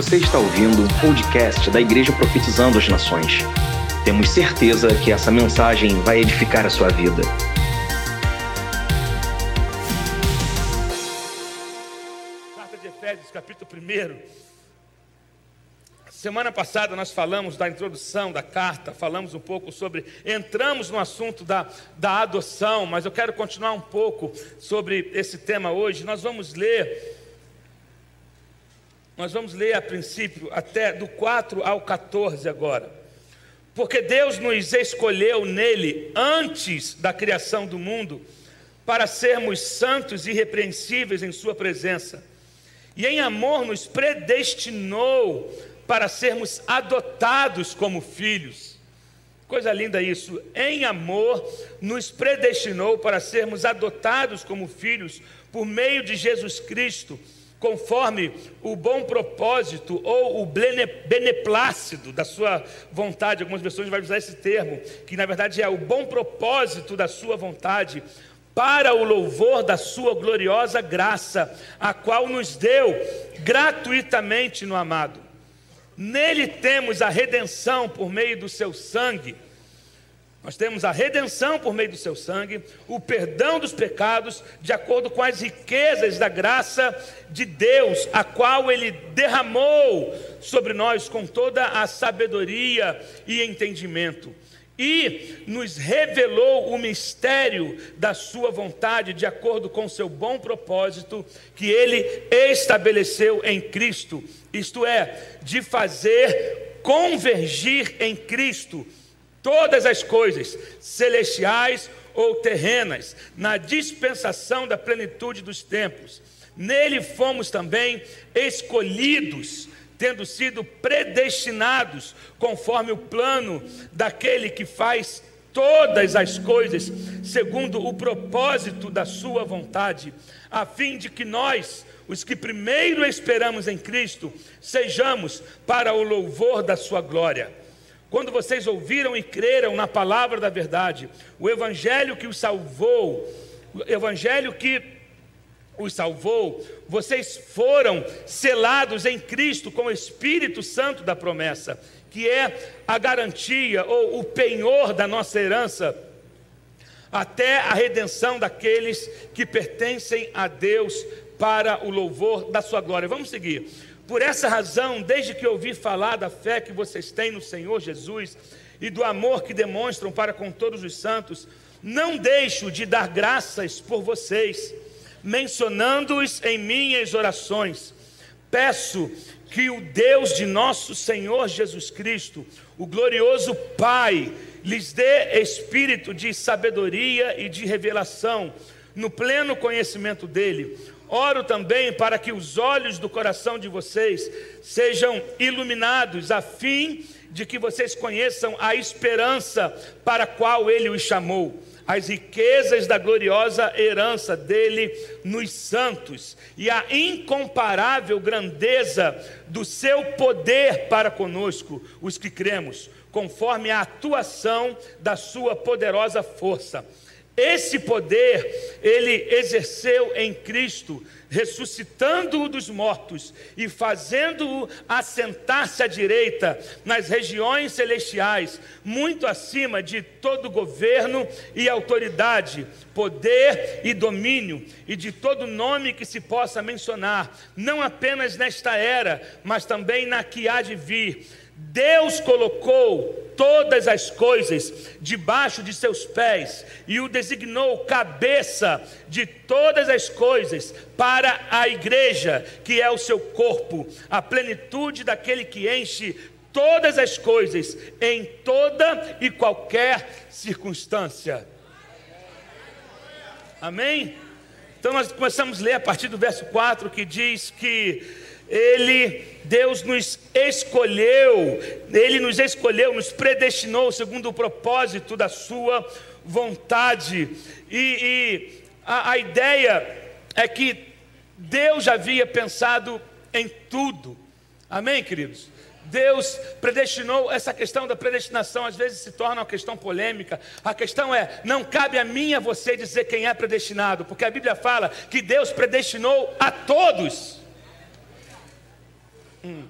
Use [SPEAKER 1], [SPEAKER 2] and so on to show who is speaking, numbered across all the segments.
[SPEAKER 1] Você está ouvindo um podcast da Igreja Profetizando as Nações. Temos certeza que essa mensagem vai edificar a sua vida.
[SPEAKER 2] Carta de Efésios, capítulo 1. Semana passada nós falamos da introdução da carta, falamos um pouco sobre. Entramos no assunto da, da adoção, mas eu quero continuar um pouco sobre esse tema hoje. Nós vamos ler. Nós vamos ler a princípio até do 4 ao 14 agora. Porque Deus nos escolheu nele antes da criação do mundo para sermos santos e irrepreensíveis em Sua presença. E em amor nos predestinou para sermos adotados como filhos. Coisa linda isso. Em amor nos predestinou para sermos adotados como filhos por meio de Jesus Cristo, conforme o bom propósito ou o beneplácito da sua vontade. Algumas pessoas vão usar esse termo, que na verdade é o bom propósito da sua vontade, para o louvor da Sua gloriosa graça, a qual nos deu gratuitamente no amado. Nele temos a redenção por meio do Seu sangue. Nós temos a redenção por meio do Seu sangue, o perdão dos pecados, de acordo com as riquezas da graça de Deus, a qual Ele derramou sobre nós com toda a sabedoria e entendimento. E nos revelou o mistério da Sua vontade, de acordo com o seu bom propósito, que Ele estabeleceu em Cristo, isto é, de fazer convergir em Cristo todas as coisas, celestiais ou terrenas, na dispensação da plenitude dos tempos. Nele fomos também escolhidos tendo sido predestinados conforme o plano daquele que faz todas as coisas segundo o propósito da sua vontade, a fim de que nós, os que primeiro esperamos em Cristo, sejamos para o louvor da sua glória. Quando vocês ouviram e creram na palavra da verdade, o evangelho que os salvou, o evangelho que os salvou, vocês foram selados em Cristo com o Espírito Santo da promessa, que é a garantia ou o penhor da nossa herança, até a redenção daqueles que pertencem a Deus para o louvor da sua glória. Vamos seguir. Por essa razão, desde que ouvi falar da fé que vocês têm no Senhor Jesus e do amor que demonstram para com todos os santos, não deixo de dar graças por vocês mencionando-os em minhas orações. Peço que o Deus de nosso Senhor Jesus Cristo, o glorioso Pai, lhes dê espírito de sabedoria e de revelação, no pleno conhecimento dele. Oro também para que os olhos do coração de vocês sejam iluminados, a fim de que vocês conheçam a esperança para a qual ele os chamou as riquezas da gloriosa herança dele nos santos e a incomparável grandeza do seu poder para conosco, os que cremos, conforme a atuação da sua poderosa força. Esse poder ele exerceu em Cristo ressuscitando-o dos mortos e fazendo-o assentar-se à direita nas regiões celestiais, muito acima de todo governo e autoridade, poder e domínio, e de todo nome que se possa mencionar, não apenas nesta era, mas também na que há de vir Deus colocou todas as coisas debaixo de seus pés e o designou cabeça de todas as coisas para a igreja, que é o seu corpo, a plenitude daquele que enche todas as coisas em toda e qualquer circunstância. Amém? Então nós começamos a ler a partir do verso 4 que diz que ele, Deus nos escolheu, Ele nos escolheu, nos predestinou segundo o propósito da Sua vontade. E, e a, a ideia é que Deus havia pensado em tudo. Amém, queridos? Deus predestinou, essa questão da predestinação às vezes se torna uma questão polêmica. A questão é: não cabe a mim a você dizer quem é predestinado, porque a Bíblia fala que Deus predestinou a todos. Hum.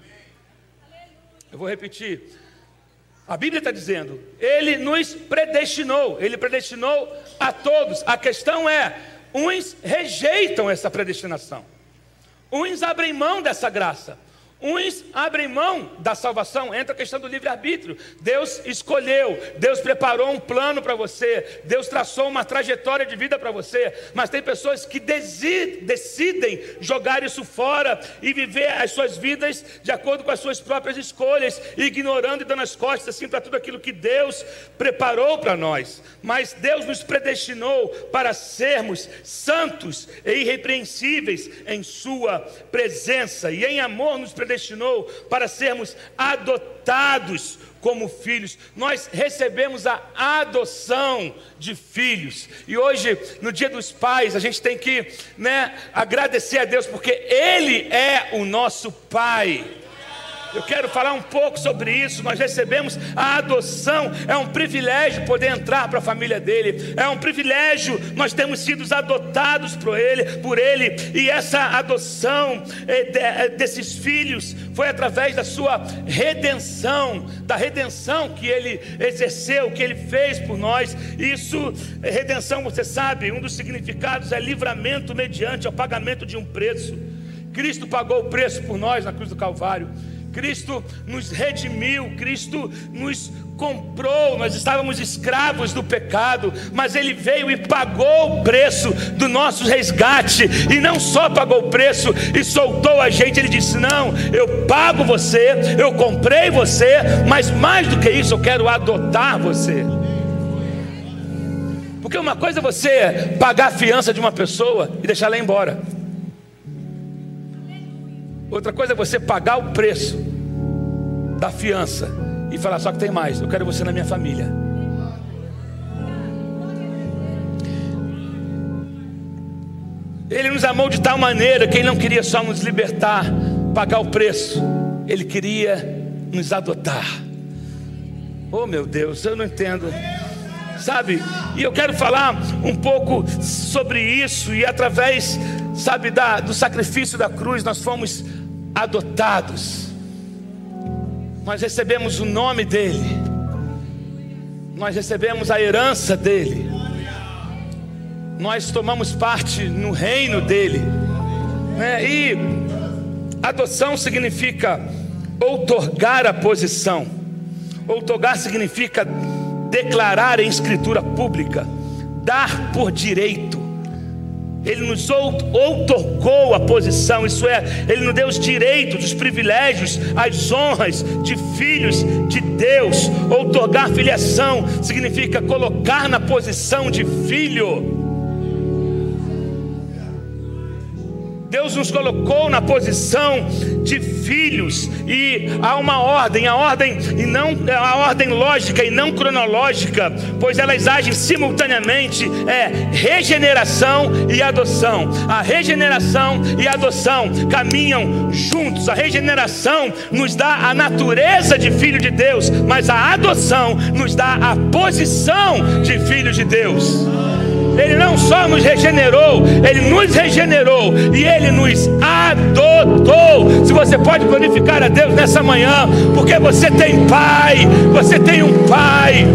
[SPEAKER 2] Eu vou repetir. A Bíblia está dizendo, Ele nos predestinou, Ele predestinou a todos. A questão é, uns rejeitam essa predestinação, uns abrem mão dessa graça. Uns abrem mão da salvação, entra a questão do livre-arbítrio. Deus escolheu, Deus preparou um plano para você, Deus traçou uma trajetória de vida para você, mas tem pessoas que decidem jogar isso fora e viver as suas vidas de acordo com as suas próprias escolhas, ignorando e dando as costas assim para tudo aquilo que Deus preparou para nós. Mas Deus nos predestinou para sermos santos e irrepreensíveis em Sua presença, e em amor nos predestinou predestinou para sermos adotados como filhos. Nós recebemos a adoção de filhos. E hoje, no Dia dos Pais, a gente tem que né, agradecer a Deus, porque Ele é o nosso Pai. Eu quero falar um pouco sobre isso. Nós recebemos a adoção, é um privilégio poder entrar para a família dele, é um privilégio nós temos sido adotados por ele, por ele, e essa adoção é, é, desses filhos foi através da sua redenção, da redenção que ele exerceu, que ele fez por nós. Isso, redenção, você sabe, um dos significados é livramento mediante o pagamento de um preço. Cristo pagou o preço por nós na cruz do Calvário. Cristo nos redimiu, Cristo nos comprou, nós estávamos escravos do pecado, mas Ele veio e pagou o preço do nosso resgate, e não só pagou o preço e soltou a gente, Ele disse: Não, eu pago você, eu comprei você, mas mais do que isso, eu quero adotar você. Porque uma coisa é você pagar a fiança de uma pessoa e deixar ela embora. Outra coisa é você pagar o preço da fiança e falar: só que tem mais, eu quero você na minha família. Ele nos amou de tal maneira que ele não queria só nos libertar, pagar o preço, ele queria nos adotar. Oh meu Deus, eu não entendo. Sabe? E eu quero falar um pouco sobre isso e através, sabe, da, do sacrifício da cruz nós fomos adotados. Nós recebemos o nome dele. Nós recebemos a herança dele. Nós tomamos parte no reino dele. Né? E adoção significa outorgar a posição. Outorgar significa declarar em escritura pública, dar por direito. Ele nos outorgou a posição, isso é, Ele nos deu os direitos, os privilégios, as honras de filhos de Deus. Outorgar filiação significa colocar na posição de filho. Deus nos colocou na posição de filhos e há uma ordem, a ordem e não a ordem lógica e não cronológica, pois elas agem simultaneamente é regeneração e adoção. A regeneração e a adoção caminham juntos. A regeneração nos dá a natureza de filho de Deus, mas a adoção nos dá a posição de filho de Deus. Ele não só nos regenerou, Ele nos regenerou e Ele nos adotou. Se você pode glorificar a Deus nessa manhã, porque você tem Pai, você tem um Pai.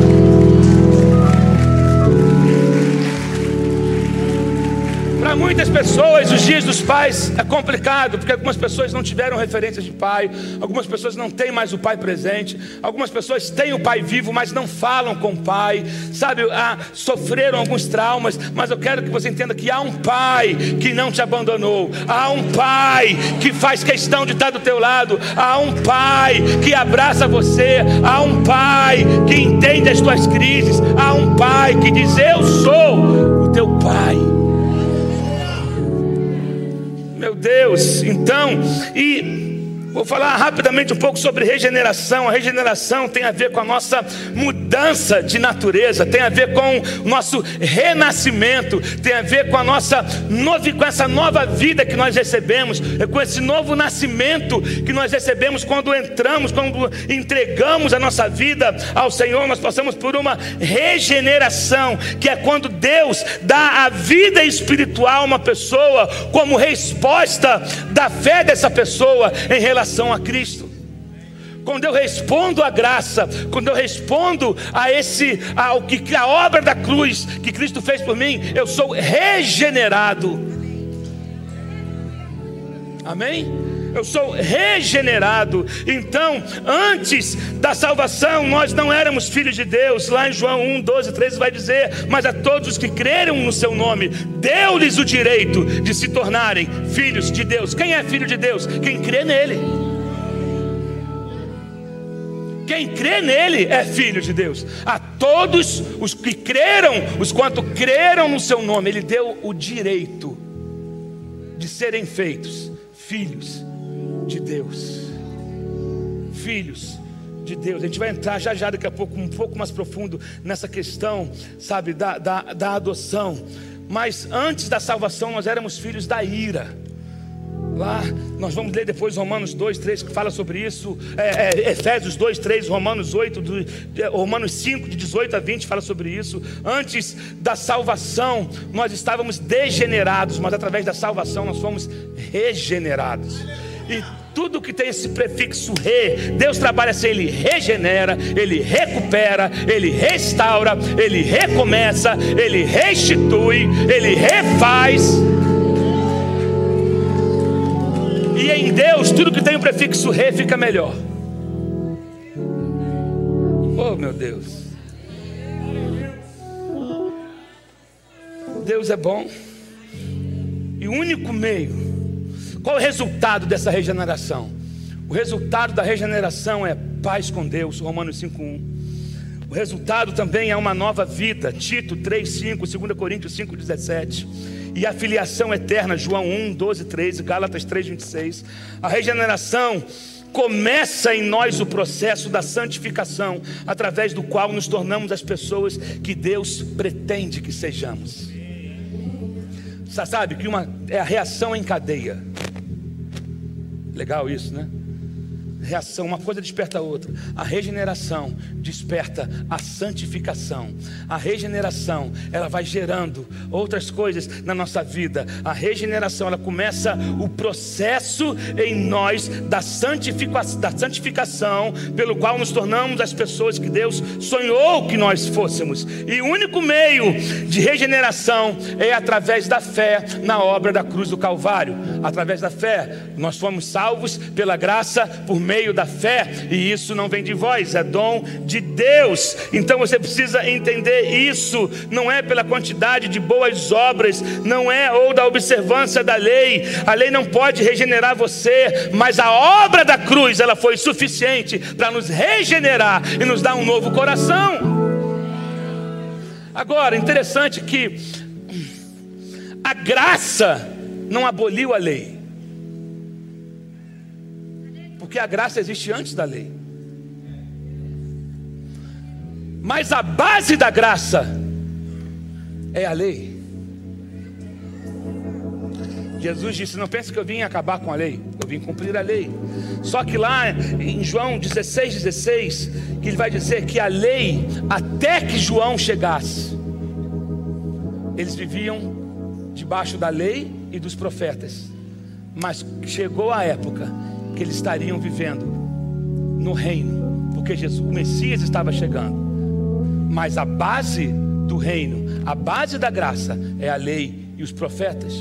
[SPEAKER 2] Muitas pessoas, os dias dos pais é complicado, porque algumas pessoas não tiveram referência de pai, algumas pessoas não têm mais o pai presente, algumas pessoas têm o pai vivo, mas não falam com o pai, sabe? Ah, sofreram alguns traumas, mas eu quero que você entenda que há um pai que não te abandonou, há um pai que faz questão de estar do teu lado, há um pai que abraça você, há um pai que entende as tuas crises, há um pai que diz: Eu sou o teu pai Deus. Então, e Vou falar rapidamente um pouco sobre regeneração. A regeneração tem a ver com a nossa mudança de natureza, tem a ver com o nosso renascimento, tem a ver com a nossa novi, com essa nova vida que nós recebemos, é com esse novo nascimento que nós recebemos quando entramos, quando entregamos a nossa vida ao Senhor, nós passamos por uma regeneração, que é quando Deus dá a vida espiritual a uma pessoa como resposta da fé dessa pessoa em relação a Cristo. quando eu respondo à graça, quando eu respondo a esse ao que a obra da cruz que Cristo fez por mim, eu sou regenerado. Amém? Eu sou regenerado. Então, antes da salvação, nós não éramos filhos de Deus. Lá em João 1, 12, 13 vai dizer: Mas a todos os que creram no seu nome, deu-lhes o direito de se tornarem filhos de Deus. Quem é filho de Deus? Quem crê nele. Quem crê nele é filho de Deus. A todos os que creram, os quanto creram no seu nome, ele deu o direito de serem feitos filhos de Deus. Filhos de Deus. A gente vai entrar já já daqui a pouco um pouco mais profundo nessa questão, sabe, da, da, da adoção. Mas antes da salvação nós éramos filhos da ira. Lá, nós vamos ler depois Romanos 2, 3, que fala sobre isso. É, é, Efésios 2, 3, Romanos 8, do, Romanos 5, de 18 a 20, fala sobre isso. Antes da salvação, nós estávamos degenerados, mas através da salvação nós fomos regenerados. E tudo que tem esse prefixo re, Deus trabalha assim, ele regenera, ele recupera, ele restaura, ele recomeça, ele restitui, ele refaz. E em Deus, tudo que tem o prefixo re fica melhor. Oh, meu Deus. Deus é bom. E o único meio qual o resultado dessa regeneração? O resultado da regeneração é paz com Deus, Romanos 5:1. O resultado também é uma nova vida, Tito 3:5, 2 Coríntios 5:17. E a filiação eterna, João 1, 12, 13, Gálatas 3, 26. A regeneração começa em nós o processo da santificação, através do qual nos tornamos as pessoas que Deus pretende que sejamos. Sabe que uma é a reação em cadeia. Legal isso, né? Reação, uma coisa desperta a outra. A regeneração desperta a santificação. A regeneração, ela vai gerando outras coisas na nossa vida. A regeneração, ela começa o processo em nós da, santifica da santificação, pelo qual nos tornamos as pessoas que Deus sonhou que nós fôssemos. E o único meio de regeneração é através da fé na obra da cruz do Calvário. Através da fé, nós fomos salvos pela graça por meio meio da fé, e isso não vem de vós, é dom de Deus. Então você precisa entender isso, não é pela quantidade de boas obras, não é ou da observância da lei. A lei não pode regenerar você, mas a obra da cruz, ela foi suficiente para nos regenerar e nos dar um novo coração. Agora, interessante que a graça não aboliu a lei. Porque a graça existe antes da lei. Mas a base da graça é a lei. Jesus disse: Não pense que eu vim acabar com a lei, eu vim cumprir a lei. Só que lá em João 16, 16, que ele vai dizer que a lei, até que João chegasse, eles viviam debaixo da lei e dos profetas. Mas chegou a época que eles estariam vivendo no reino, porque Jesus, o Messias estava chegando. Mas a base do reino, a base da graça é a lei e os profetas.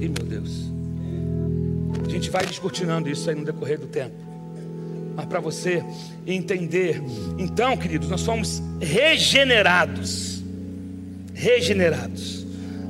[SPEAKER 2] E meu Deus, a gente vai descortinando isso aí no decorrer do tempo. Mas para você entender, então, queridos, nós somos regenerados. Regenerados.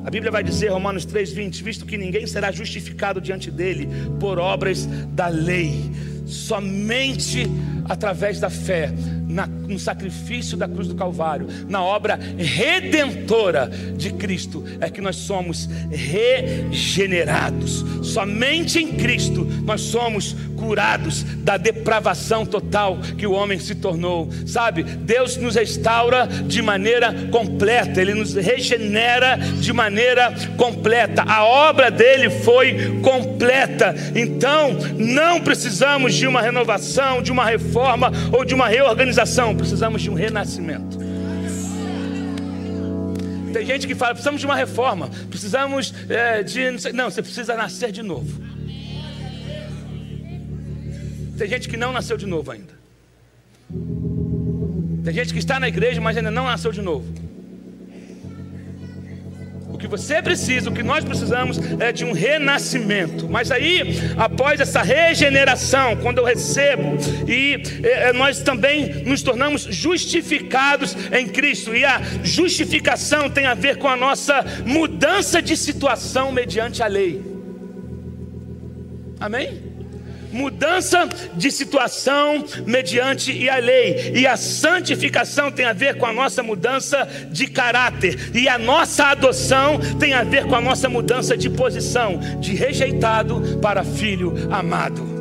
[SPEAKER 2] A Bíblia vai dizer, Romanos 3,20: visto que ninguém será justificado diante dele por obras da lei, somente através da fé na, no sacrifício da cruz do Calvário, na obra redentora de Cristo, é que nós somos regenerados. Somente em Cristo nós somos curados da depravação total que o homem se tornou. Sabe, Deus nos restaura de maneira completa, Ele nos regenera de maneira completa. A obra dele foi completa. Então, não precisamos de uma renovação, de uma reforma ou de uma reorganização, precisamos de um renascimento. Tem gente que fala, precisamos de uma reforma, precisamos é, de. Não, você precisa nascer de novo. Tem gente que não nasceu de novo ainda. Tem gente que está na igreja, mas ainda não nasceu de novo. O que você precisa, o que nós precisamos é de um renascimento. Mas aí, após essa regeneração, quando eu recebo, e é, nós também nos tornamos justificados em Cristo. E a justificação tem a ver com a nossa mudança de situação mediante a lei. Amém? Mudança de situação mediante a lei. E a santificação tem a ver com a nossa mudança de caráter. E a nossa adoção tem a ver com a nossa mudança de posição, de rejeitado para filho amado.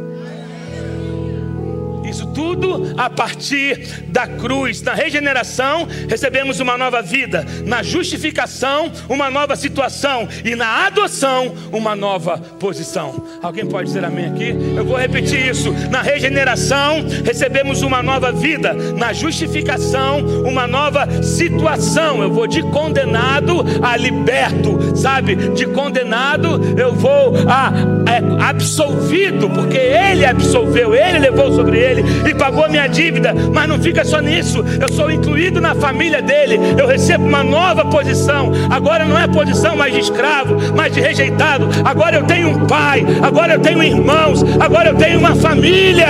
[SPEAKER 2] Tudo a partir da cruz. Na regeneração, recebemos uma nova vida. Na justificação, uma nova situação. E na adoção, uma nova posição. Alguém pode dizer amém aqui? Eu vou repetir isso. Na regeneração, recebemos uma nova vida. Na justificação, uma nova situação. Eu vou de condenado a liberto, sabe? De condenado, eu vou a, a absolvido, porque Ele absolveu, Ele levou sobre Ele e pagou a minha dívida, mas não fica só nisso, eu sou incluído na família dele, eu recebo uma nova posição. Agora não é posição mais de escravo, mais de rejeitado. Agora eu tenho um pai, agora eu tenho irmãos, agora eu tenho uma família.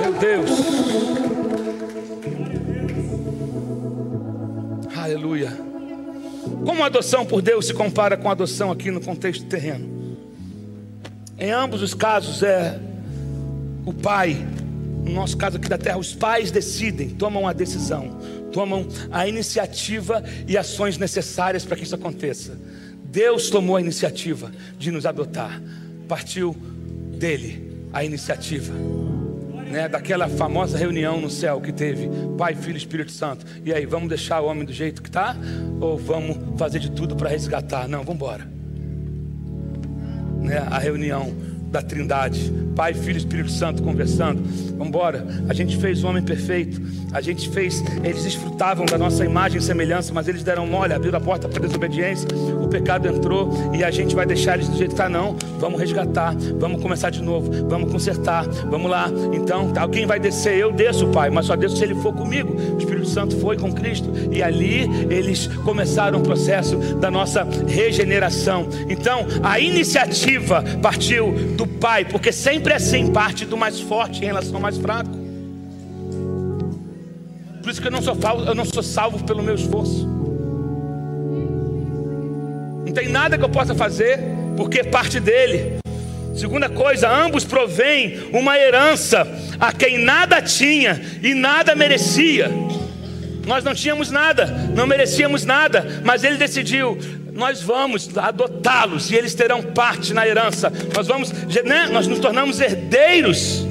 [SPEAKER 2] Meu Deus. Aleluia. Como a adoção por Deus se compara com a adoção aqui no contexto terreno? Em ambos os casos é o pai, no nosso caso aqui da terra, os pais decidem, tomam a decisão, tomam a iniciativa e ações necessárias para que isso aconteça. Deus tomou a iniciativa de nos adotar, partiu dele a iniciativa. Né, daquela famosa reunião no céu que teve Pai, Filho e Espírito Santo. E aí, vamos deixar o homem do jeito que está? Ou vamos fazer de tudo para resgatar? Não, vamos embora né, a reunião da Trindade, Pai, Filho e Espírito Santo conversando. Vamos embora. A gente fez o homem perfeito. A gente fez, eles desfrutavam da nossa imagem e semelhança, mas eles deram mole, abriram a porta para a desobediência. O pecado entrou e a gente vai deixar eles do jeito que está, não. Vamos resgatar, vamos começar de novo, vamos consertar, vamos lá. Então, alguém vai descer, eu desço, Pai, mas só desço se ele for comigo. O Espírito Santo foi com Cristo e ali eles começaram o processo da nossa regeneração. Então, a iniciativa partiu do Pai, porque sempre é assim, parte do mais forte em relação ao mais fraco. Por isso que eu não sou, eu não sou salvo pelo meu esforço. Não tem nada que eu possa fazer, porque parte dele. Segunda coisa, ambos provêm uma herança a quem nada tinha e nada merecia. Nós não tínhamos nada, não merecíamos nada, mas ele decidiu: nós vamos adotá-los e eles terão parte na herança. Nós vamos, né? nós nos tornamos herdeiros,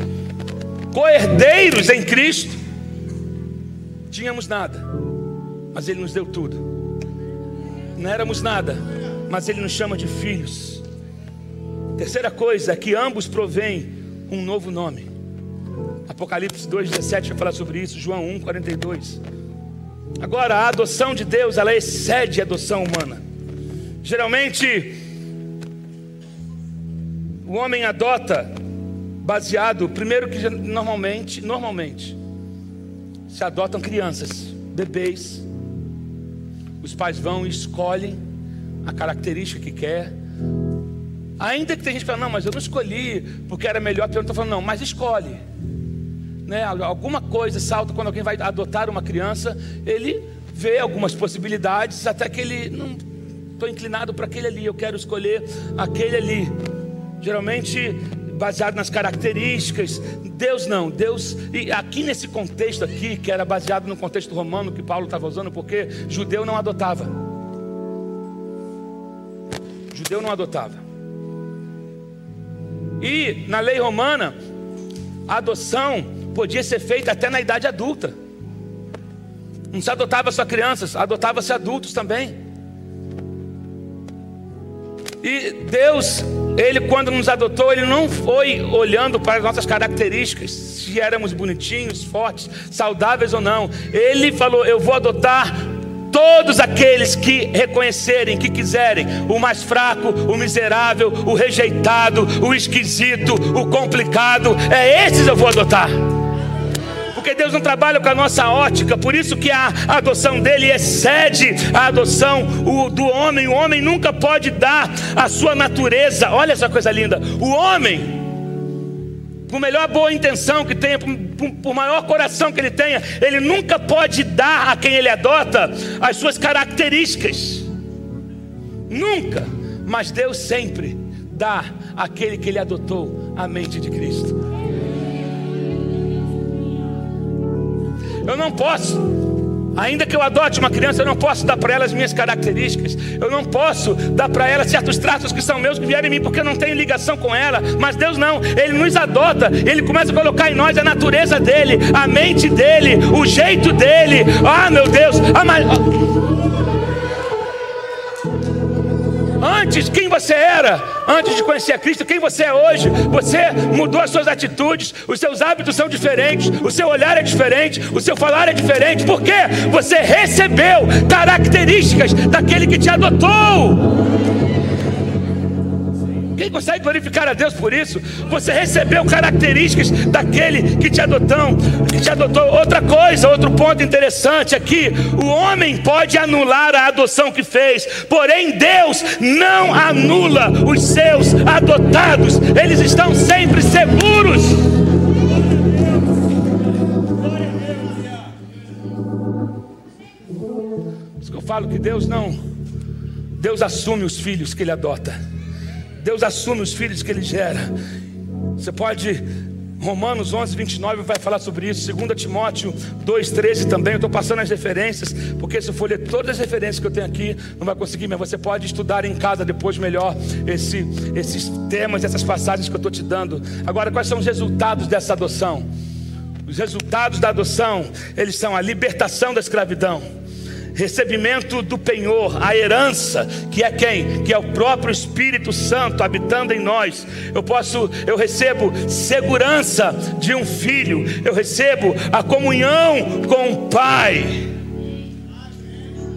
[SPEAKER 2] co-herdeiros em Cristo. Tínhamos nada, mas Ele nos deu tudo. Não éramos nada, mas Ele nos chama de filhos. Terceira coisa é que ambos provêm um novo nome. Apocalipse 2,17 vai falar sobre isso, João 1, 42. Agora, a adoção de Deus, ela excede a adoção humana. Geralmente, o homem adota baseado, primeiro que normalmente, normalmente, se adotam crianças, bebês. Os pais vão e escolhem a característica que quer. Ainda que tem gente que fala, não, mas eu não escolhi porque era melhor, eu não estou falando, não, mas escolhe. Né? Alguma coisa salta quando alguém vai adotar uma criança, ele vê algumas possibilidades, até que ele não estou inclinado para aquele ali, eu quero escolher aquele ali. Geralmente baseado nas características. Deus não, Deus, e aqui nesse contexto aqui, que era baseado no contexto romano que Paulo estava usando, porque judeu não adotava. Judeu não adotava. E na lei romana, a adoção podia ser feita até na idade adulta. Não se adotava só crianças, adotava-se adultos também. E Deus, Ele quando nos adotou, Ele não foi olhando para as nossas características, se éramos bonitinhos, fortes, saudáveis ou não. Ele falou: Eu vou adotar todos aqueles que reconhecerem, que quiserem, o mais fraco, o miserável, o rejeitado, o esquisito, o complicado, é esses eu vou adotar porque Deus não trabalha com a nossa ótica, por isso que a adoção dele excede a adoção do homem. O homem nunca pode dar a sua natureza. Olha essa coisa linda. O homem por melhor boa intenção que tenha, por, maior coração que ele tenha, ele nunca pode dar a quem ele adota as suas características. Nunca. Mas Deus sempre dá àquele que ele adotou a mente de Cristo. Eu não posso, ainda que eu adote uma criança, eu não posso dar para ela as minhas características. Eu não posso dar para ela certos traços que são meus, que vieram em mim, porque eu não tenho ligação com ela. Mas Deus não, Ele nos adota, Ele começa a colocar em nós a natureza dele, a mente dele, o jeito dele. Ah, meu Deus, a ma... Antes, quem você era? Antes de conhecer a Cristo, quem você é hoje? Você mudou as suas atitudes, os seus hábitos são diferentes, o seu olhar é diferente, o seu falar é diferente. Por quê? Você recebeu características daquele que te adotou. Quem consegue glorificar a Deus por isso? Você recebeu características daquele que te adotou, que te adotou. Outra coisa, outro ponto interessante aqui: o homem pode anular a adoção que fez, porém Deus não anula os seus adotados. Eles estão sempre seguros. Por isso que eu falo que Deus não, Deus assume os filhos que Ele adota. Deus assume os filhos que Ele gera. Você pode, Romanos 11, 29 vai falar sobre isso. 2 Timóteo 2, 13 também. Eu estou passando as referências, porque se eu for ler todas as referências que eu tenho aqui, não vai conseguir, mas você pode estudar em casa depois melhor esse, esses temas, essas passagens que eu estou te dando. Agora, quais são os resultados dessa adoção? Os resultados da adoção, eles são a libertação da escravidão recebimento do penhor, a herança, que é quem? Que é o próprio Espírito Santo habitando em nós. Eu posso, eu recebo segurança de um filho, eu recebo a comunhão com o Pai.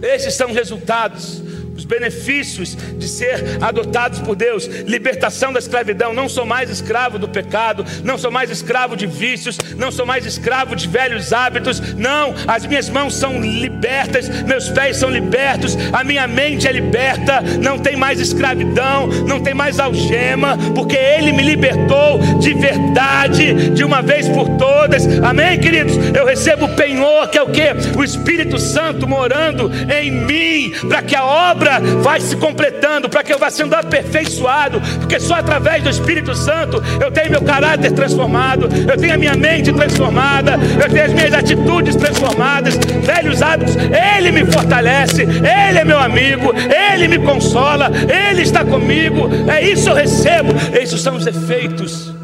[SPEAKER 2] Esses são os resultados os benefícios de ser adotados por Deus, libertação da escravidão. Não sou mais escravo do pecado, não sou mais escravo de vícios, não sou mais escravo de velhos hábitos. Não, as minhas mãos são libertas, meus pés são libertos, a minha mente é liberta. Não tem mais escravidão, não tem mais algema, porque Ele me libertou de verdade, de uma vez por todas. Amém, queridos? Eu recebo o penhor, que é o que? O Espírito Santo morando em mim, para que a obra obra vai se completando, para que eu vá sendo aperfeiçoado, porque só através do Espírito Santo eu tenho meu caráter transformado, eu tenho a minha mente transformada, eu tenho as minhas atitudes transformadas, velhos hábitos, Ele me fortalece, Ele é meu amigo, Ele me consola, Ele está comigo, é isso eu recebo, esses são os efeitos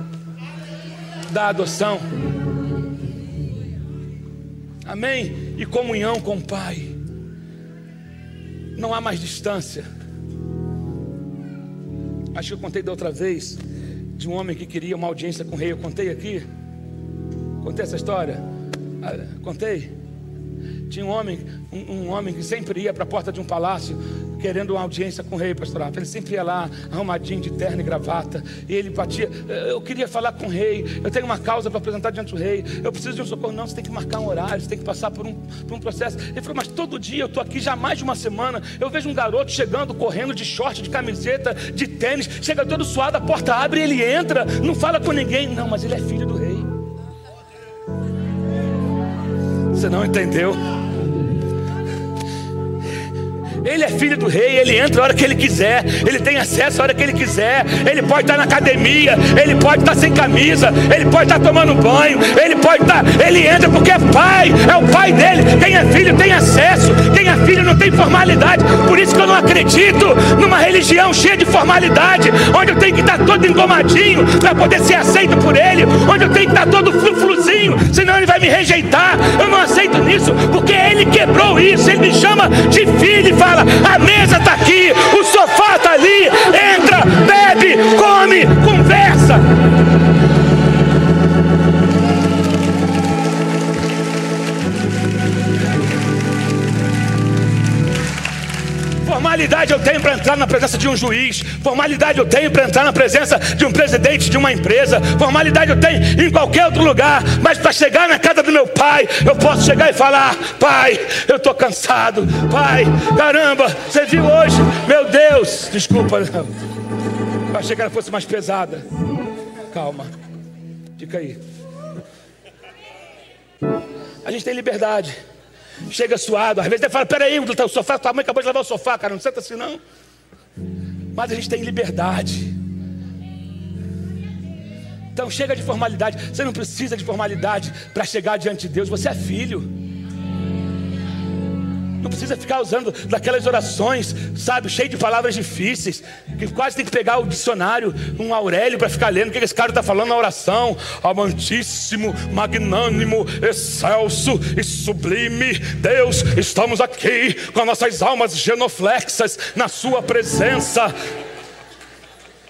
[SPEAKER 2] da adoção. Amém? E comunhão com o Pai. Não há mais distância. Acho que eu contei da outra vez de um homem que queria uma audiência com o rei. Eu contei aqui. Contei essa história. Ah, contei. Tinha um homem, um, um homem que sempre ia para a porta de um palácio querendo uma audiência com o rei, pastor Rafa. Ele sempre ia lá, arrumadinho de terno e gravata. E ele batia. Eu queria falar com o rei. Eu tenho uma causa para apresentar diante do rei. Eu preciso de um socorro. Não, você tem que marcar um horário, você tem que passar por um, por um processo. Ele falou, mas todo dia eu estou aqui já há mais de uma semana. Eu vejo um garoto chegando, correndo de short, de camiseta, de tênis, chega todo suado, a porta abre ele entra, não fala com ninguém. Não, mas ele é filho do rei. Você não entendeu? Ele é filho do rei, ele entra a hora que ele quiser, ele tem acesso a hora que ele quiser, ele pode estar na academia, ele pode estar sem camisa, ele pode estar tomando banho, ele pode estar, ele entra porque é pai, é o pai dele. Quem é filho tem acesso, quem é filho não tem formalidade. Por isso que eu não acredito numa religião cheia de formalidade, onde eu tenho que estar todo engomadinho para poder ser aceito por ele, onde eu tenho que estar todo frufruzinho, senão ele vai me rejeitar. Eu não aceito nisso, porque ele quebrou isso, ele me chama de filho e fala fala: a mesa está aqui, o sofá está ali. Entra, bebe, come, conversa. Tenho para entrar na presença de um juiz, formalidade eu tenho para entrar na presença de um presidente de uma empresa, formalidade eu tenho em qualquer outro lugar, mas para chegar na casa do meu pai, eu posso chegar e falar: Pai, eu estou cansado, Pai, caramba, você viu hoje, meu Deus, desculpa, eu achei que ela fosse mais pesada. Calma, fica aí. A gente tem liberdade. Chega suado, às vezes até fala, peraí, o sofá, tua mãe acabou de lavar o sofá, cara, não senta assim não. Mas a gente tem liberdade. Então chega de formalidade. Você não precisa de formalidade para chegar diante de Deus. Você é filho. Não precisa ficar usando daquelas orações, sabe, cheio de palavras difíceis, que quase tem que pegar o dicionário, um Aurélio para ficar lendo o que esse cara está falando na oração. Amantíssimo, magnânimo, excelso e sublime Deus, estamos aqui com as nossas almas genoflexas na Sua presença.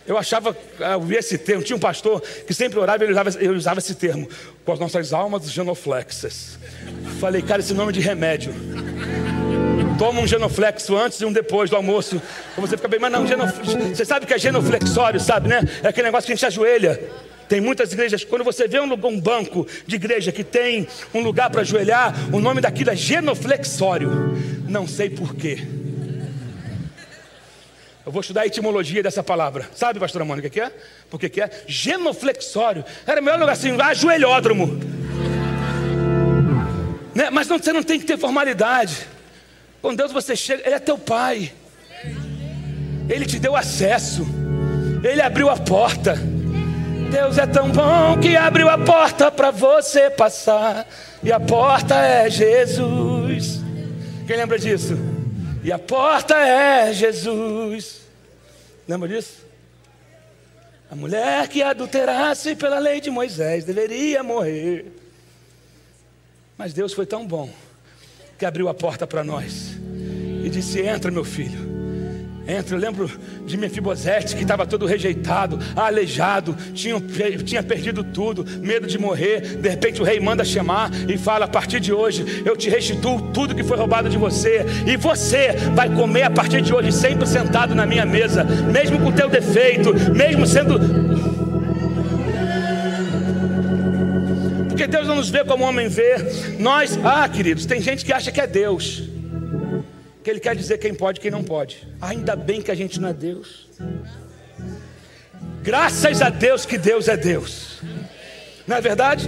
[SPEAKER 2] Eu achava, eu vi esse termo, tinha um pastor que sempre orava e ele usava, ele usava esse termo, com as nossas almas genoflexas. Falei, cara, esse nome é de remédio. Toma um genoflexo antes e um depois do almoço. Pra você ficar bem, mas não. Você sabe que é genoflexório, sabe, né? É aquele negócio que a gente ajoelha. Tem muitas igrejas, quando você vê um, um banco de igreja que tem um lugar para ajoelhar, o nome daquilo é genoflexório. Não sei porquê. Eu vou estudar a etimologia dessa palavra. Sabe, pastora Mônica, o que é? Porque que é? Genoflexório. Era melhor lugar assim, ajoelhódromo. Né? Mas não, você não tem que ter formalidade. Com Deus você chega, Ele é teu Pai. Ele te deu acesso. Ele abriu a porta. Deus é tão bom que abriu a porta para você passar. E a porta é Jesus. Quem lembra disso? E a porta é Jesus. Lembra disso? A mulher que adulterasse pela lei de Moisés deveria morrer. Mas Deus foi tão bom que abriu a porta para nós e disse: Entra, meu filho. Entra, eu lembro de Mefibosete que estava todo rejeitado, aleijado, tinha, tinha perdido tudo, medo de morrer. De repente o rei manda chamar e fala: A partir de hoje eu te restituo tudo que foi roubado de você, e você vai comer a partir de hoje, sempre sentado na minha mesa, mesmo com teu defeito, mesmo sendo Porque Deus não nos vê como o homem vê. Nós, ah, queridos, tem gente que acha que é Deus. Que ele quer dizer quem pode e quem não pode. Ainda bem que a gente não é Deus. Graças a Deus que Deus é Deus. Não é verdade?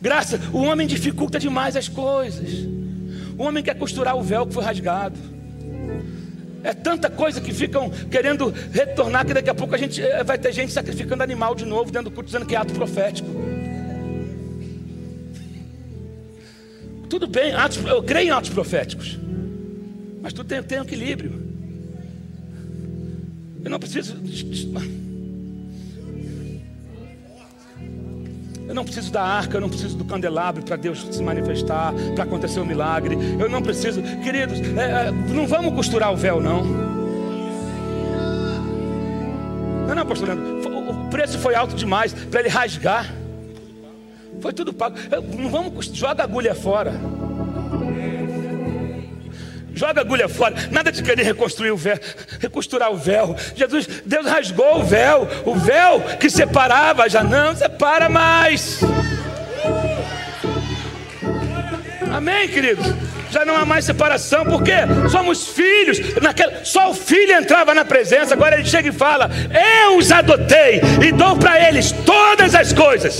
[SPEAKER 2] Graças, o homem dificulta demais as coisas. O homem quer costurar o véu que foi rasgado. É tanta coisa que ficam querendo retornar que daqui a pouco a gente eh, vai ter gente sacrificando animal de novo dentro do culto dizendo que é ato profético. Tudo bem, atos, eu creio em atos proféticos. Mas tudo tem, tem equilíbrio. Eu não preciso. Eu não preciso da arca, eu não preciso do candelabro para Deus se manifestar, para acontecer um milagre. Eu não preciso, queridos, é, é, não vamos costurar o véu, não. Não, não, pastor Leandro, o preço foi alto demais para ele rasgar. Foi tudo pago. Não vamos, joga a agulha fora. Joga a agulha fora. Nada de querer reconstruir o véu, recosturar o véu. Jesus, Deus rasgou o véu. O véu que separava já não separa mais. Amém, queridos? Já não há mais separação, porque somos filhos. Naquela, só o filho entrava na presença. Agora ele chega e fala: Eu os adotei e dou para eles todas as coisas.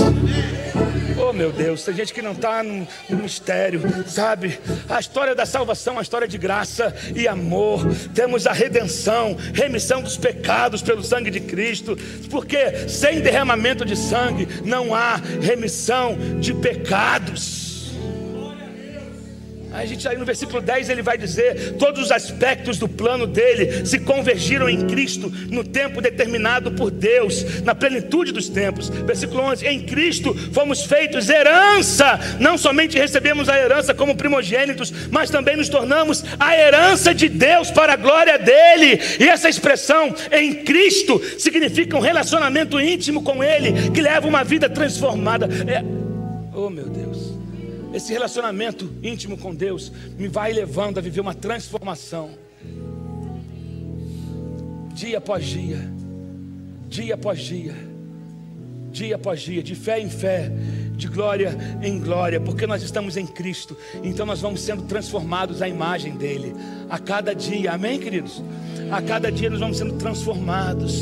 [SPEAKER 2] Meu Deus, tem gente que não está no, no, mistério, sabe? A história da salvação é uma história de graça e amor. Temos a redenção, remissão dos pecados pelo sangue de Cristo, porque sem derramamento de sangue não há remissão de pecados. A gente aí no versículo 10 ele vai dizer: todos os aspectos do plano dele se convergiram em Cristo no tempo determinado por Deus, na plenitude dos tempos. Versículo 11: em Cristo fomos feitos herança, não somente recebemos a herança como primogênitos, mas também nos tornamos a herança de Deus para a glória dele. E essa expressão em Cristo significa um relacionamento íntimo com ele que leva uma vida transformada. É... Oh meu Deus. Esse relacionamento íntimo com Deus me vai levando a viver uma transformação. dia após dia, dia após dia, dia após dia, de fé em fé, de glória em glória, porque nós estamos em Cristo, então nós vamos sendo transformados à imagem dEle, a cada dia, amém, queridos? A cada dia nós vamos sendo transformados,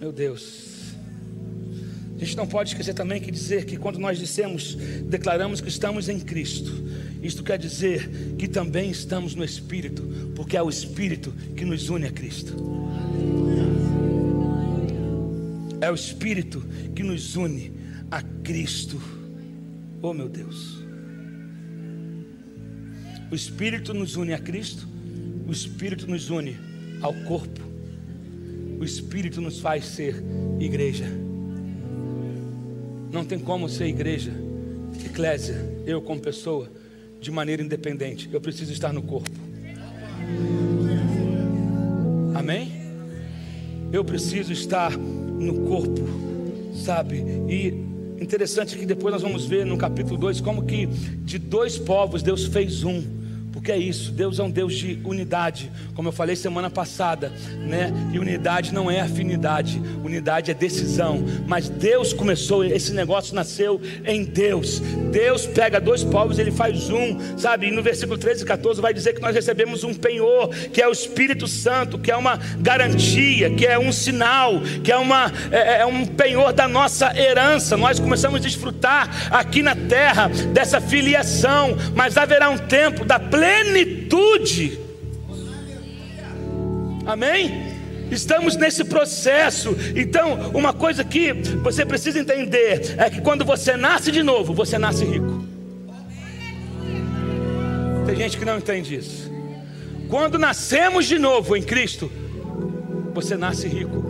[SPEAKER 2] meu Deus. A gente não pode esquecer também que dizer que quando nós dissemos, declaramos que estamos em Cristo, isto quer dizer que também estamos no Espírito, porque é o Espírito que nos une a Cristo. É o Espírito que nos une a Cristo. Oh meu Deus. O Espírito nos une a Cristo, o Espírito nos une ao corpo, o Espírito nos faz ser igreja. Não tem como ser igreja, eclésia, eu como pessoa, de maneira independente. Eu preciso estar no corpo. Amém? Eu preciso estar no corpo, sabe? E interessante que depois nós vamos ver no capítulo 2 como que de dois povos Deus fez um porque é isso, Deus é um Deus de unidade, como eu falei semana passada, né? E unidade não é afinidade, unidade é decisão. Mas Deus começou, esse negócio nasceu em Deus. Deus pega dois povos, ele faz um, sabe? E no versículo 13 e 14 vai dizer que nós recebemos um penhor, que é o Espírito Santo, que é uma garantia, que é um sinal, que é, uma, é, é um penhor da nossa herança. Nós começamos a desfrutar aqui na terra dessa filiação, mas haverá um tempo da plenitude plenitude. Amém? Estamos nesse processo. Então, uma coisa que você precisa entender é que quando você nasce de novo, você nasce rico. Tem gente que não entende isso. Quando nascemos de novo em Cristo, você nasce rico.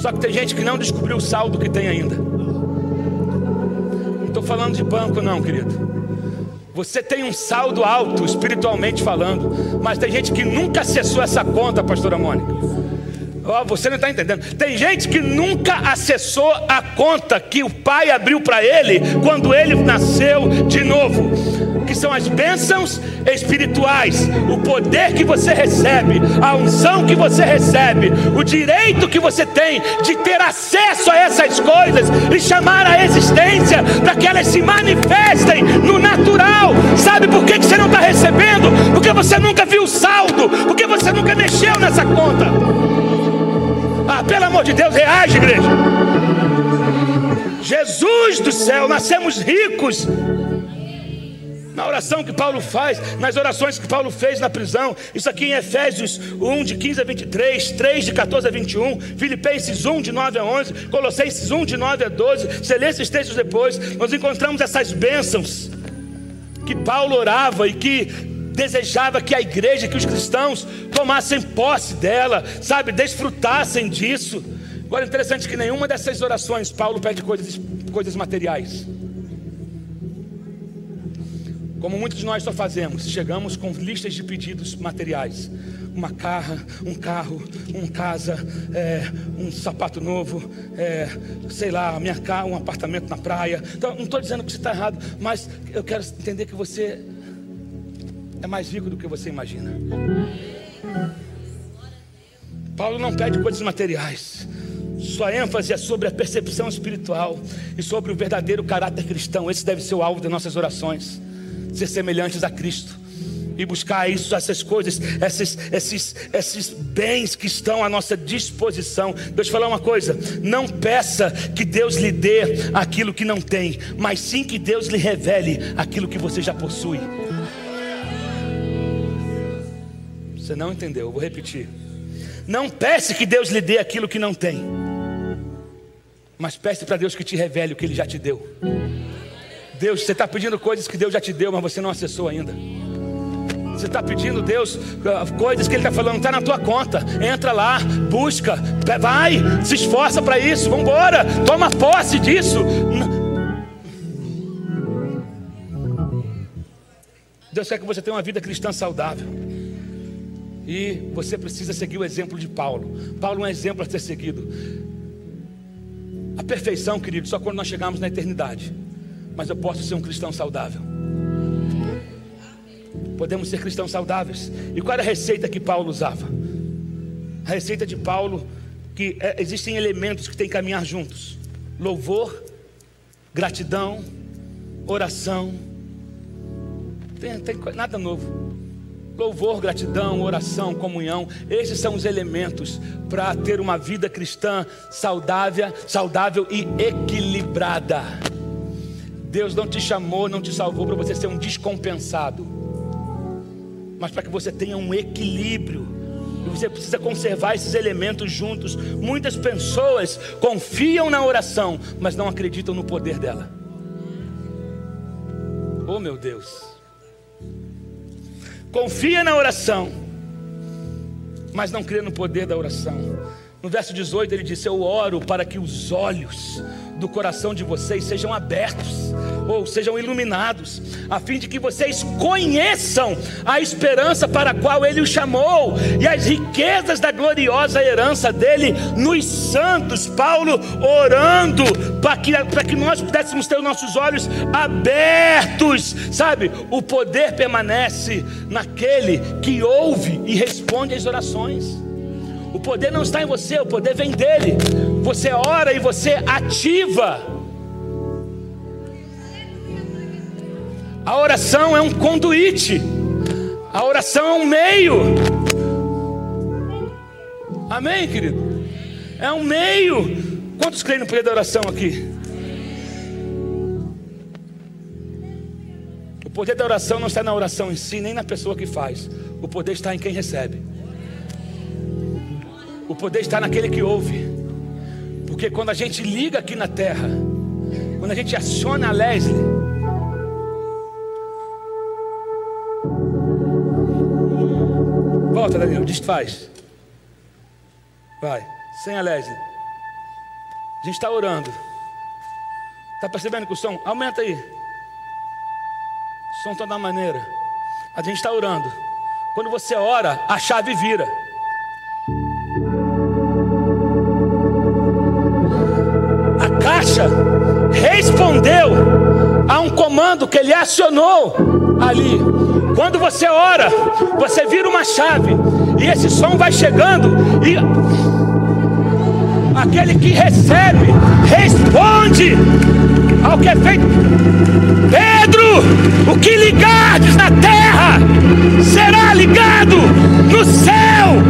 [SPEAKER 2] Só que tem gente que não descobriu o saldo que tem ainda. Não estou falando de banco, não, querido. Você tem um saldo alto, espiritualmente falando, mas tem gente que nunca acessou essa conta, pastora Mônica. Oh, você não está entendendo. Tem gente que nunca acessou a conta que o pai abriu para ele quando ele nasceu de novo que são as bênçãos espirituais, o poder que você recebe, a unção que você recebe, o direito que você tem de ter acesso a essas coisas e chamar a existência para que elas se manifestem no natural. Sabe por que você não está recebendo? Porque você nunca viu o saldo, porque você nunca mexeu nessa conta. Ah, pelo amor de Deus, reage, igreja. Jesus do céu, nascemos ricos. Na oração que Paulo faz, nas orações que Paulo fez na prisão, isso aqui em Efésios 1, de 15 a 23, 3 de 14 a 21, Filipenses 1, de 9 a 11, Colossenses 1, de 9 a 12, você lê esses textos depois, nós encontramos essas bênçãos que Paulo orava e que desejava que a igreja, que os cristãos tomassem posse dela, sabe, desfrutassem disso. Agora é interessante que nenhuma dessas orações Paulo pede coisas, coisas materiais. Como muitos de nós só fazemos, chegamos com listas de pedidos materiais. Uma carra, um carro, uma casa, é, um sapato novo, é, sei lá, minha casa, um apartamento na praia. Então, não estou dizendo que você está errado, mas eu quero entender que você é mais rico do que você imagina. Paulo não pede coisas materiais. Sua ênfase é sobre a percepção espiritual e sobre o verdadeiro caráter cristão. Esse deve ser o alvo das nossas orações ser semelhantes a Cristo e buscar isso, essas coisas, esses, esses, esses bens que estão à nossa disposição. Deixa eu falar uma coisa: não peça que Deus lhe dê aquilo que não tem, mas sim que Deus lhe revele aquilo que você já possui. Você não entendeu? Eu vou repetir. Não peça que Deus lhe dê aquilo que não tem, mas peça para Deus que te revele o que Ele já te deu. Deus, você está pedindo coisas que Deus já te deu, mas você não acessou ainda. Você está pedindo Deus coisas que Ele está falando, está na tua conta. Entra lá, busca, vai, se esforça para isso, vamos embora, toma posse disso. Deus quer que você tenha uma vida cristã saudável. E você precisa seguir o exemplo de Paulo. Paulo é um exemplo a ser seguido. A perfeição, querido, só quando nós chegarmos na eternidade mas eu posso ser um cristão saudável. Podemos ser cristãos saudáveis. E qual era a receita que Paulo usava? A receita de Paulo que é, existem elementos que têm que caminhar juntos: louvor, gratidão, oração. Tem, tem nada novo. Louvor, gratidão, oração, comunhão, esses são os elementos para ter uma vida cristã saudável, saudável e equilibrada. Deus não te chamou, não te salvou para você ser um descompensado, mas para que você tenha um equilíbrio. E você precisa conservar esses elementos juntos. Muitas pessoas confiam na oração, mas não acreditam no poder dela. Oh meu Deus confia na oração, mas não crê no poder da oração. No verso 18 ele disse: Eu oro para que os olhos do coração de vocês sejam abertos ou sejam iluminados, a fim de que vocês conheçam a esperança para a qual Ele os chamou e as riquezas da gloriosa herança dele nos santos. Paulo orando para que, para que nós pudéssemos ter os nossos olhos abertos, sabe? O poder permanece naquele que ouve e responde às orações. O poder não está em você, o poder vem dele. Você ora e você ativa. A oração é um conduíte. A oração é um meio. Amém, querido? É um meio. Quantos creem no poder da oração aqui? O poder da oração não está na oração em si, nem na pessoa que faz. O poder está em quem recebe. O poder está naquele que ouve. Porque quando a gente liga aqui na terra, quando a gente aciona a Leslie, volta, Danilo, desfaz. Vai, sem a Leslie. A gente está orando. Está percebendo que o som? Aumenta aí. O som está da maneira. A gente está orando. Quando você ora, a chave vira. Caixa respondeu a um comando que ele acionou ali. Quando você ora, você vira uma chave e esse som vai chegando e aquele que recebe responde ao que é feito. Pedro, o que ligardes na terra será ligado no céu.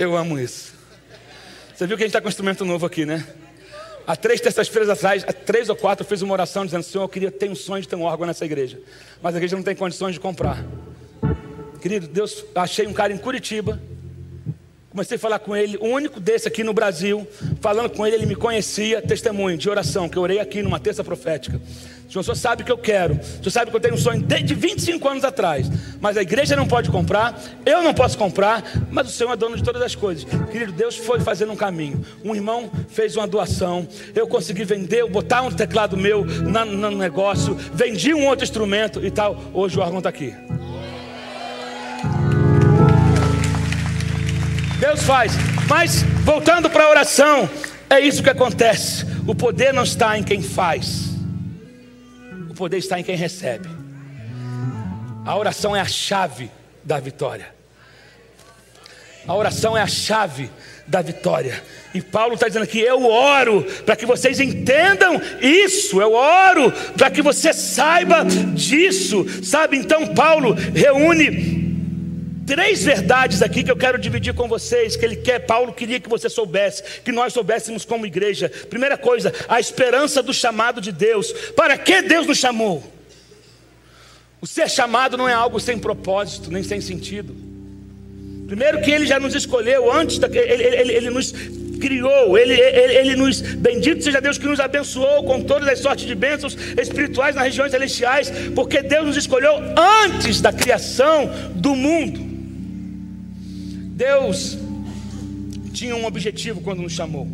[SPEAKER 2] Eu amo isso. Você viu que a gente está com um instrumento novo aqui, né? Há três terças-feiras atrás, há três ou quatro, eu fiz uma oração dizendo: Senhor, eu queria ter um sonho de ter um órgão nessa igreja, mas a igreja não tem condições de comprar. Querido, Deus, achei um cara em Curitiba, comecei a falar com ele, o único desse aqui no Brasil, falando com ele, ele me conhecia, testemunho de oração, que eu orei aqui numa terça profética. O senhor sabe que eu quero. O senhor sabe que eu tenho um sonho desde 25 anos atrás. Mas a igreja não pode comprar, eu não posso comprar, mas o Senhor é dono de todas as coisas. Querido, Deus foi fazendo um caminho. Um irmão fez uma doação. Eu consegui vender, botar um teclado meu no negócio. Vendi um outro instrumento e tal. Hoje o órgão está aqui. Deus faz. Mas voltando para a oração, é isso que acontece. O poder não está em quem faz poder está em quem recebe. A oração é a chave da vitória. A oração é a chave da vitória. E Paulo está dizendo aqui: eu oro para que vocês entendam isso, eu oro para que você saiba disso, sabe? Então, Paulo reúne três verdades aqui que eu quero dividir com vocês, que ele quer, Paulo queria que você soubesse, que nós soubéssemos como igreja. Primeira coisa, a esperança do chamado de Deus. Para que Deus nos chamou? O ser chamado não é algo sem propósito, nem sem sentido. Primeiro que ele já nos escolheu antes, da, ele, ele, ele nos criou, ele, ele, ele, nos, bendito seja Deus que nos abençoou com todas as sortes de bênçãos espirituais nas regiões celestiais, porque Deus nos escolheu antes da criação do mundo. Deus tinha um objetivo quando nos chamou.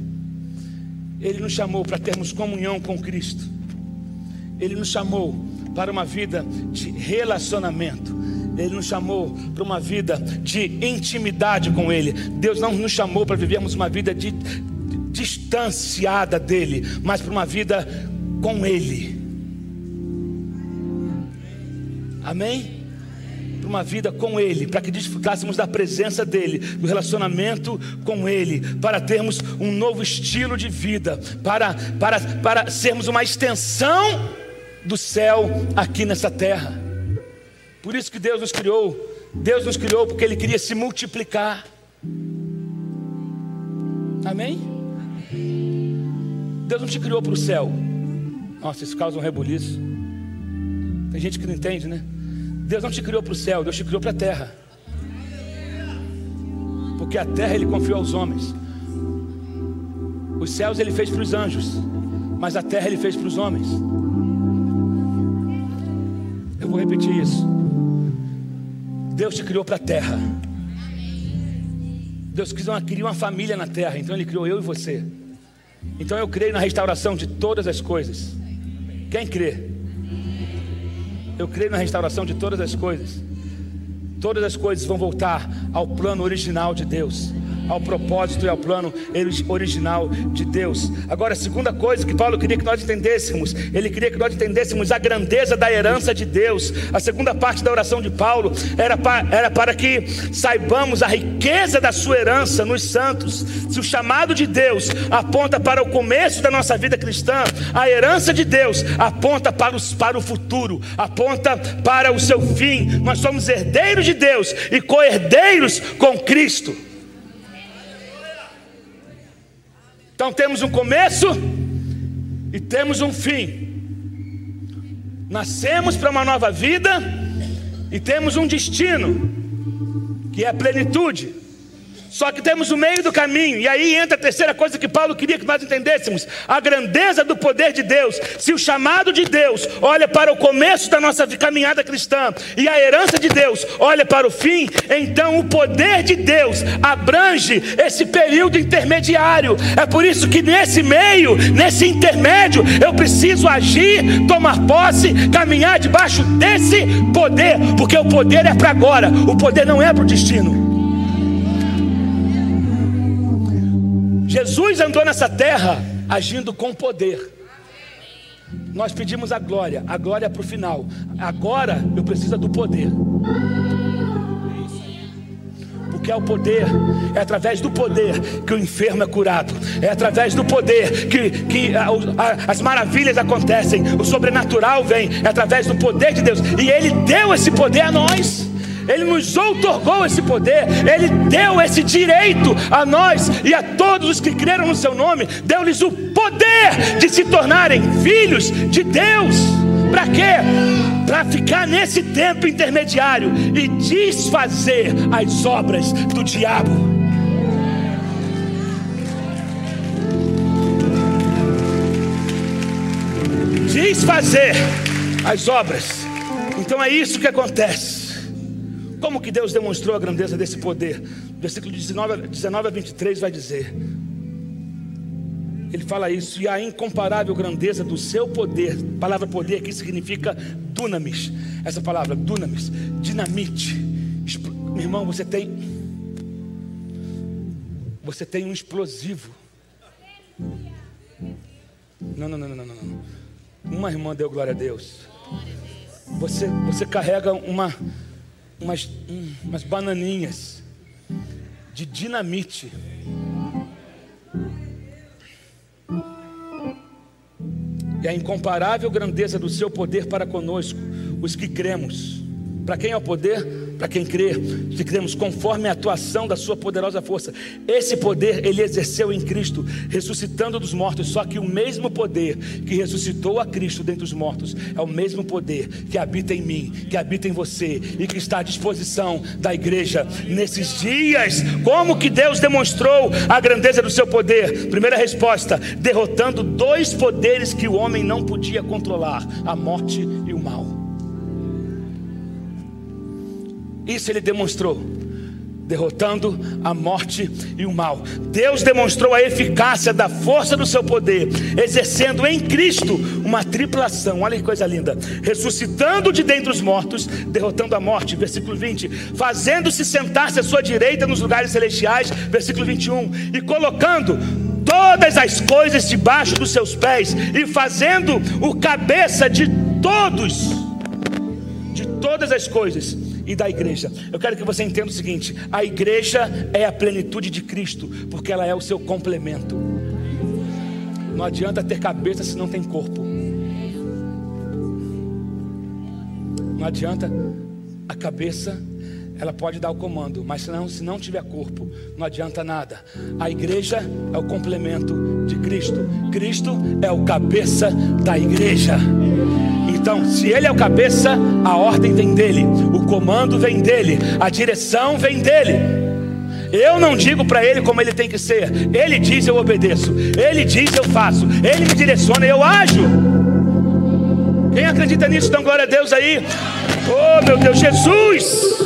[SPEAKER 2] Ele nos chamou para termos comunhão com Cristo. Ele nos chamou para uma vida de relacionamento. Ele nos chamou para uma vida de intimidade com Ele. Deus não nos chamou para vivermos uma vida de, de, distanciada dele, mas para uma vida com Ele. Amém? Para uma vida com Ele, para que desfrutássemos da presença dEle, do relacionamento com Ele, para termos um novo estilo de vida, para, para, para sermos uma extensão do céu aqui nessa terra. Por isso que Deus nos criou. Deus nos criou porque Ele queria se multiplicar. Amém? Deus não te criou para o céu. Nossa, isso causa um rebuliço. Tem gente que não entende, né? Deus não te criou para o céu, Deus te criou para a terra. Porque a terra Ele confiou aos homens. Os céus Ele fez para os anjos, mas a terra Ele fez para os homens. Eu vou repetir isso. Deus te criou para a terra. Deus quis uma, uma família na terra, então Ele criou eu e você. Então eu creio na restauração de todas as coisas. Quem crê? Eu creio na restauração de todas as coisas. Todas as coisas vão voltar ao plano original de Deus ao propósito e ao plano original de Deus. Agora, a segunda coisa que Paulo queria que nós entendêssemos, ele queria que nós entendêssemos a grandeza da herança de Deus. A segunda parte da oração de Paulo era para, era para que saibamos a riqueza da sua herança nos santos. Se o chamado de Deus aponta para o começo da nossa vida cristã, a herança de Deus aponta para, os, para o futuro, aponta para o seu fim. Nós somos herdeiros de Deus e co-herdeiros com Cristo. Então temos um começo e temos um fim. Nascemos para uma nova vida e temos um destino, que é a plenitude. Só que temos o meio do caminho, e aí entra a terceira coisa que Paulo queria que nós entendêssemos: a grandeza do poder de Deus. Se o chamado de Deus olha para o começo da nossa caminhada cristã e a herança de Deus olha para o fim, então o poder de Deus abrange esse período intermediário. É por isso que nesse meio, nesse intermédio, eu preciso agir, tomar posse, caminhar debaixo desse poder, porque o poder é para agora, o poder não é para o destino. Jesus andou nessa terra agindo com poder. Nós pedimos a glória, a glória para o final. Agora eu preciso do poder. Porque é o poder, é através do poder que o enfermo é curado, é através do poder que, que a, a, as maravilhas acontecem, o sobrenatural vem, é através do poder de Deus, e Ele deu esse poder a nós. Ele nos outorgou esse poder, Ele deu esse direito a nós e a todos os que creram no Seu nome, deu-lhes o poder de se tornarem filhos de Deus. Para quê? Para ficar nesse tempo intermediário e desfazer as obras do diabo. Desfazer as obras. Então é isso que acontece. Como que Deus demonstrou a grandeza desse poder? Versículo 19, 19 a 23 vai dizer: Ele fala isso, e a incomparável grandeza do seu poder, palavra poder aqui significa dunamis, essa palavra, dunamis, dinamite. Meu irmão, você tem, você tem um explosivo. Não, não, não, não, não, não. Uma irmã deu glória a Deus. Você, você carrega uma umas, umas bananinhas de dinamite. E a incomparável grandeza do seu poder para conosco, os que cremos. Para quem é o poder? Para quem crê, que cremos conforme a atuação da sua poderosa força. Esse poder ele exerceu em Cristo, ressuscitando dos mortos. Só que o mesmo poder que ressuscitou a Cristo dentre os mortos é o mesmo poder que habita em mim, que habita em você e que está à disposição da igreja nesses dias. Como que Deus demonstrou a grandeza do seu poder? Primeira resposta: derrotando dois poderes que o homem não podia controlar: a morte e o mal. Isso ele demonstrou, derrotando a morte e o mal. Deus demonstrou a eficácia da força do seu poder, exercendo em Cristo uma triplação. Olha que coisa linda! Ressuscitando de dentre os mortos, derrotando a morte, versículo 20, fazendo-se sentar-se à sua direita nos lugares celestiais, versículo 21, e colocando todas as coisas debaixo dos seus pés e fazendo o cabeça de todos de todas as coisas e da igreja. Eu quero que você entenda o seguinte: a igreja é a plenitude de Cristo, porque ela é o seu complemento. Não adianta ter cabeça se não tem corpo. Não adianta a cabeça ela pode dar o comando, mas se não, se não tiver corpo, não adianta nada. A igreja é o complemento de Cristo. Cristo é o cabeça da igreja. Então, se ele é o cabeça, a ordem vem dele, o comando vem dele, a direção vem dele. Eu não digo para ele como ele tem que ser. Ele diz, eu obedeço. Ele diz, eu faço. Ele me direciona, eu ajo. Quem acredita nisso, dá glória a Deus aí. Oh, meu Deus, Jesus!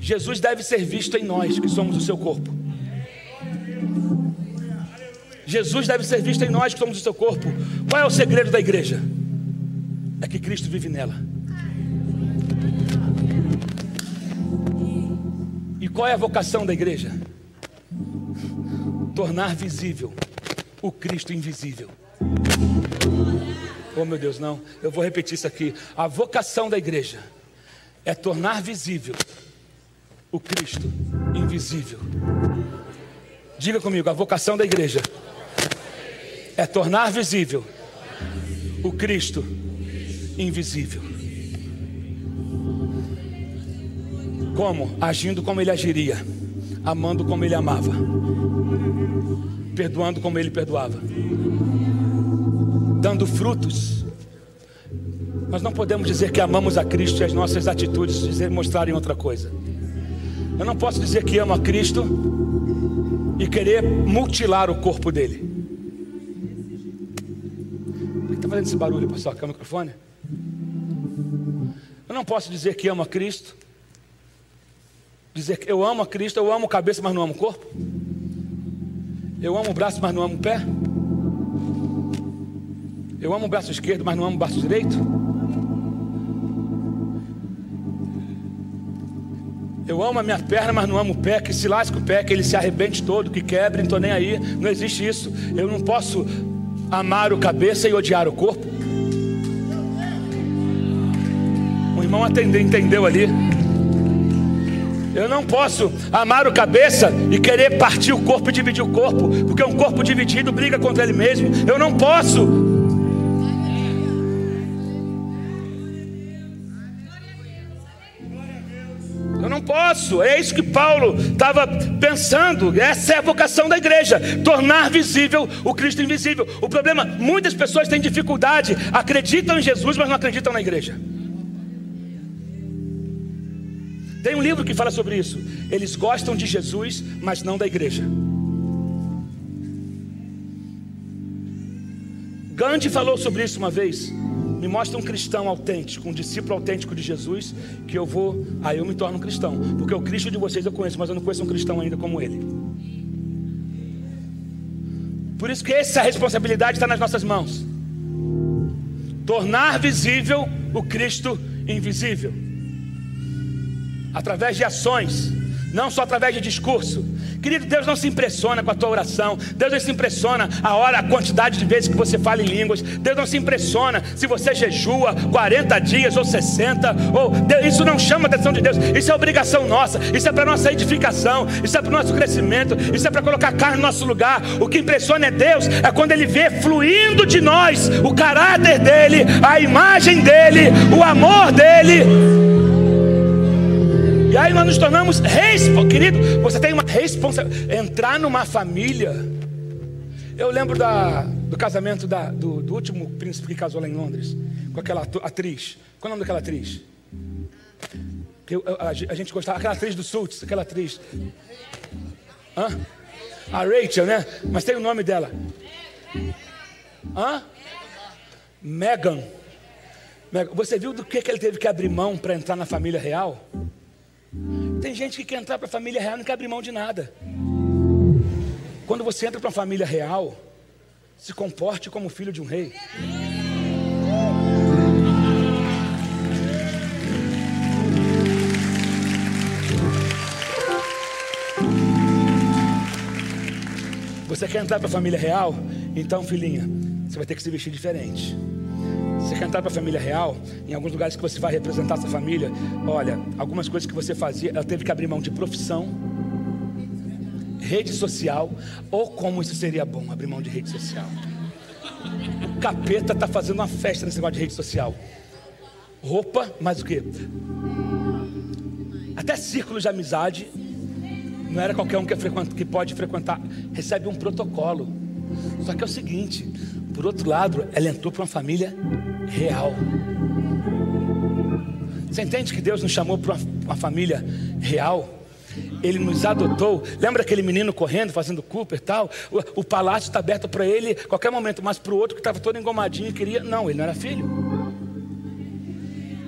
[SPEAKER 2] Jesus deve ser visto em nós, que somos o seu corpo. Jesus deve ser visto em nós, que somos o seu corpo. Qual é o segredo da igreja? É que Cristo vive nela. E qual é a vocação da igreja? Tornar visível o Cristo invisível. Oh meu Deus, não, eu vou repetir isso aqui. A vocação da igreja é tornar visível o Cristo invisível. Diga comigo, a vocação da igreja é tornar visível o Cristo invisível. Como? Agindo como ele agiria, amando como ele amava, perdoando como ele perdoava, dando frutos. Nós não podemos dizer que amamos a Cristo e as nossas atitudes dizer, mostrarem outra coisa. Eu não posso dizer que amo a Cristo e querer mutilar o corpo dele. Por que está fazendo esse barulho, pastor? Quer o microfone? Eu não posso dizer que amo a Cristo. Dizer que eu amo a Cristo, eu amo cabeça, mas não amo o corpo. Eu amo o braço, mas não amo o pé. Eu amo o braço esquerdo, mas não amo o braço direito. Eu amo a minha perna, mas não amo o pé. Que se lasque o pé, que ele se arrebente todo, que quebre, não estou nem aí. Não existe isso. Eu não posso amar o cabeça e odiar o corpo. Irmão atendeu, entendeu ali. Eu não posso amar o cabeça e querer partir o corpo e dividir o corpo, porque um corpo dividido briga contra ele mesmo. Eu não posso. posso. É isso que Paulo estava pensando. Essa é a vocação da igreja: tornar visível o Cristo invisível. O problema, muitas pessoas têm dificuldade, acreditam em Jesus, mas não acreditam na igreja. Tem um livro que fala sobre isso. Eles gostam de Jesus, mas não da igreja. Gandhi falou sobre isso uma vez. Me mostra um cristão autêntico, um discípulo autêntico de Jesus, que eu vou, aí eu me torno um cristão. Porque o Cristo de vocês eu conheço, mas eu não conheço um cristão ainda como ele. Por isso que essa responsabilidade está nas nossas mãos. Tornar visível o Cristo invisível. Através de ações, não só através de discurso. Querido, Deus não se impressiona com a tua oração. Deus não se impressiona a hora, a quantidade de vezes que você fala em línguas. Deus não se impressiona se você jejua 40 dias ou 60. Ou isso não chama a atenção de Deus. Isso é obrigação nossa. Isso é para nossa edificação. Isso é para o nosso crescimento. Isso é para colocar carne no nosso lugar. O que impressiona é Deus é quando Ele vê fluindo de nós o caráter dele, a imagem dele, o amor dele. E aí nós nos tornamos responsáveis. Querido, você tem uma responsabilidade. Entrar numa família. Eu lembro da, do casamento da, do, do, último príncipe que casou lá em Londres, com aquela atriz. Qual é o nome daquela atriz? Eu, a, a, gente gostava, aquela atriz do Suits, aquela atriz. Hã? A Rachel, né? Mas tem o nome dela. Hã? Megan. Você viu do que, que ele teve que abrir mão para entrar na família real? Tem gente que quer entrar para a família real e não quer abrir mão de nada. Quando você entra para uma família real, se comporte como filho de um rei. Você quer entrar para a família real? Então, filhinha, você vai ter que se vestir diferente. Você entrar para a família real, em alguns lugares que você vai representar essa família, olha, algumas coisas que você fazia, ela teve que abrir mão de profissão, rede social, ou como isso seria bom, abrir mão de rede social. O capeta está fazendo uma festa nesse negócio de rede social. Roupa, mas o que? Até círculos de amizade. Não era qualquer um que, frequenta, que pode frequentar. Recebe um protocolo. Só que é o seguinte: por outro lado, ela entrou para uma família real. Você entende que Deus nos chamou para uma, família real? Ele nos adotou. Lembra aquele menino correndo, fazendo Cooper e tal? O, o palácio está aberto para ele a qualquer momento, mas para o outro que estava todo engomadinho e queria. Não, ele não era filho.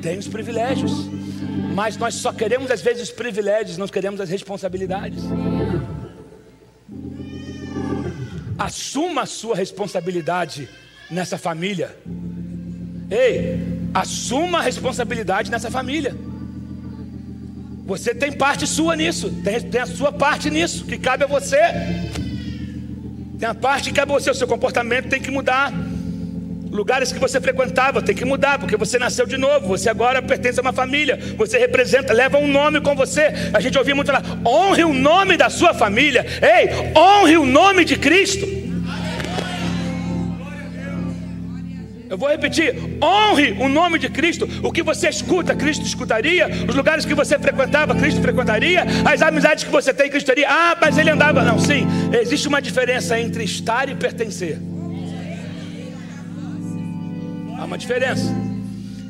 [SPEAKER 2] Tem os privilégios. Mas nós só queremos às vezes os privilégios, não queremos as responsabilidades. Assuma a sua responsabilidade nessa família. Ei, assuma a responsabilidade nessa família. Você tem parte sua nisso, tem, tem, a sua parte nisso, que cabe a você. Tem a parte que cabe a você, o seu comportamento tem que mudar. Lugares que você frequentava tem que mudar, porque você nasceu de novo, você agora pertence a uma família, você representa, leva um nome com você. A gente ouvia muito lá, honre o nome da sua família, ei, honre o nome de Cristo. Eu vou repetir: honre o nome de Cristo. O que você escuta, Cristo escutaria. Os lugares que você frequentava, Cristo frequentaria. As amizades que você tem, Cristo teria. Ah, mas ele andava. Não, sim. Existe uma diferença entre estar e pertencer. Há uma diferença.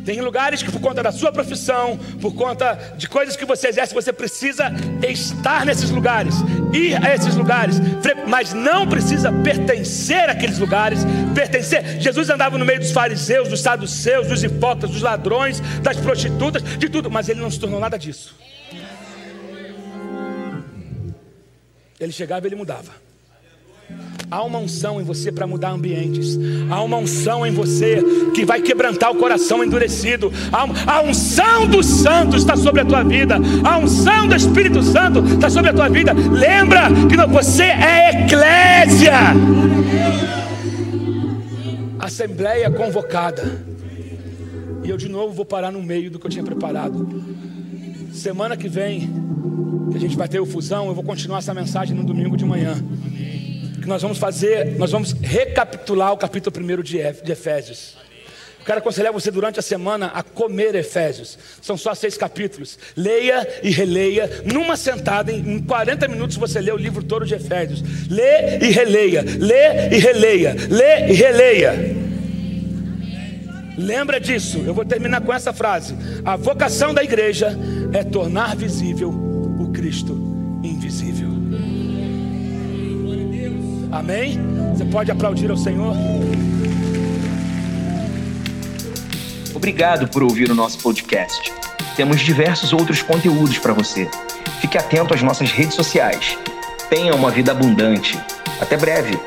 [SPEAKER 2] Tem lugares que, por conta da sua profissão, por conta de coisas que você exerce, você precisa estar nesses lugares, ir a esses lugares, mas não precisa pertencer àqueles lugares. Pertencer. Jesus andava no meio dos fariseus, dos saduceus, dos hipócritas, dos ladrões, das prostitutas, de tudo, mas ele não se tornou nada disso. Ele chegava e ele mudava. Há uma unção em você para mudar ambientes. Há uma unção em você que vai quebrantar o coração endurecido. A unção do Santo está sobre a tua vida. A unção do Espírito Santo está sobre a tua vida. Lembra que você é eclésia. Assembleia convocada. E eu de novo vou parar no meio do que eu tinha preparado. Semana que vem, que a gente vai ter o fusão, eu vou continuar essa mensagem no domingo de manhã que nós vamos fazer, nós vamos recapitular o capítulo 1 de Efésios. Quero aconselhar você durante a semana a comer Efésios. São só seis capítulos. Leia e releia. Numa sentada, em 40 minutos, você lê o livro todo de Efésios. Lê e releia. Lê e releia. Lê e releia. Lembra disso. Eu vou terminar com essa frase. A vocação da igreja é tornar visível o Cristo invisível. Amém? Você pode aplaudir ao Senhor?
[SPEAKER 1] Obrigado por ouvir o nosso podcast. Temos diversos outros conteúdos para você. Fique atento às nossas redes sociais. Tenha uma vida abundante. Até breve!